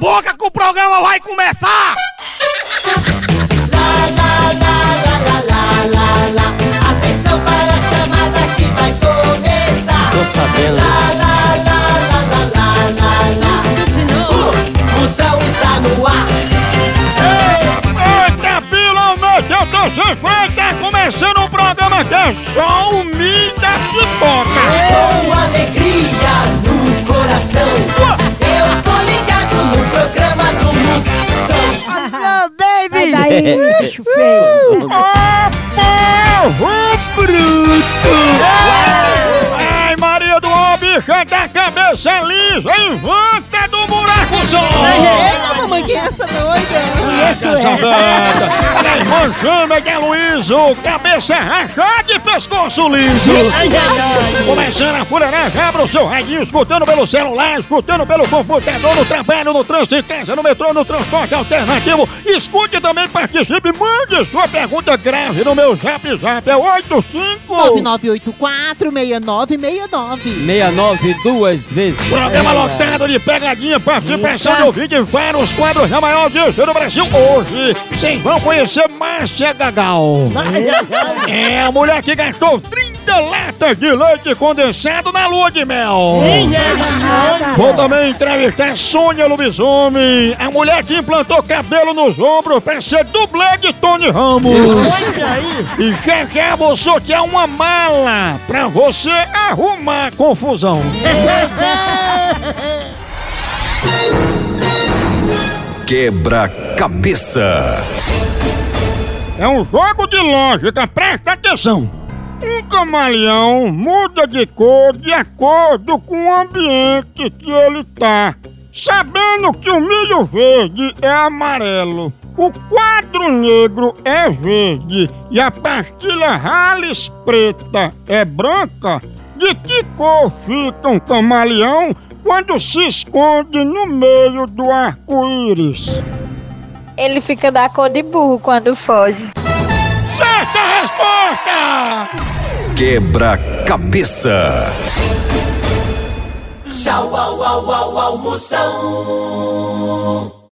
Boca que o programa vai começar! Atenção para a chamada que vai começar. Tô sabendo. Daí, bicho feio. Bicha da cabeça lisa, invanta do buraco só! Eita, mamãe, que é essa doida? Isso Essa é. Ela é irmã gêmea de Luíso, cabeça rachada e pescoço liso! Começando a fuleiragem, abra o seu radinho, escutando pelo celular, escutando pelo computador, no trabalho, no trânsito, em casa, no metrô, no transporte alternativo. Escute também, participe, mande sua pergunta grave no meu zap zap, é 85... 9984-6969. 69 duas vezes. Programa lotado de pegadinha, participação de ouvinte em vários quadros da maior audiência do Brasil. Hoje, vocês vão conhecer Márcia Gagal. É a mulher que gastou 30 latas de leite condensado na lua de mel. Vou também entrevistar Sônia Lubisomem, a mulher que implantou cabelo nos ombros pra ser dublê de Tony Ramos. E já já vou sortear uma mala pra você arrumar confusão. Quebra-cabeça. É um jogo de lógica, presta atenção. Um camaleão muda de cor de acordo com o ambiente que ele tá. Sabendo que o milho verde é amarelo, o quadro negro é verde e a pastilha Hales preta é branca, de que cor fica um camaleão quando se esconde no meio do arco-íris? Ele fica da cor de burro quando foge. Certa resposta! Quebra-cabeça. Tchau, au, au, au, almoção.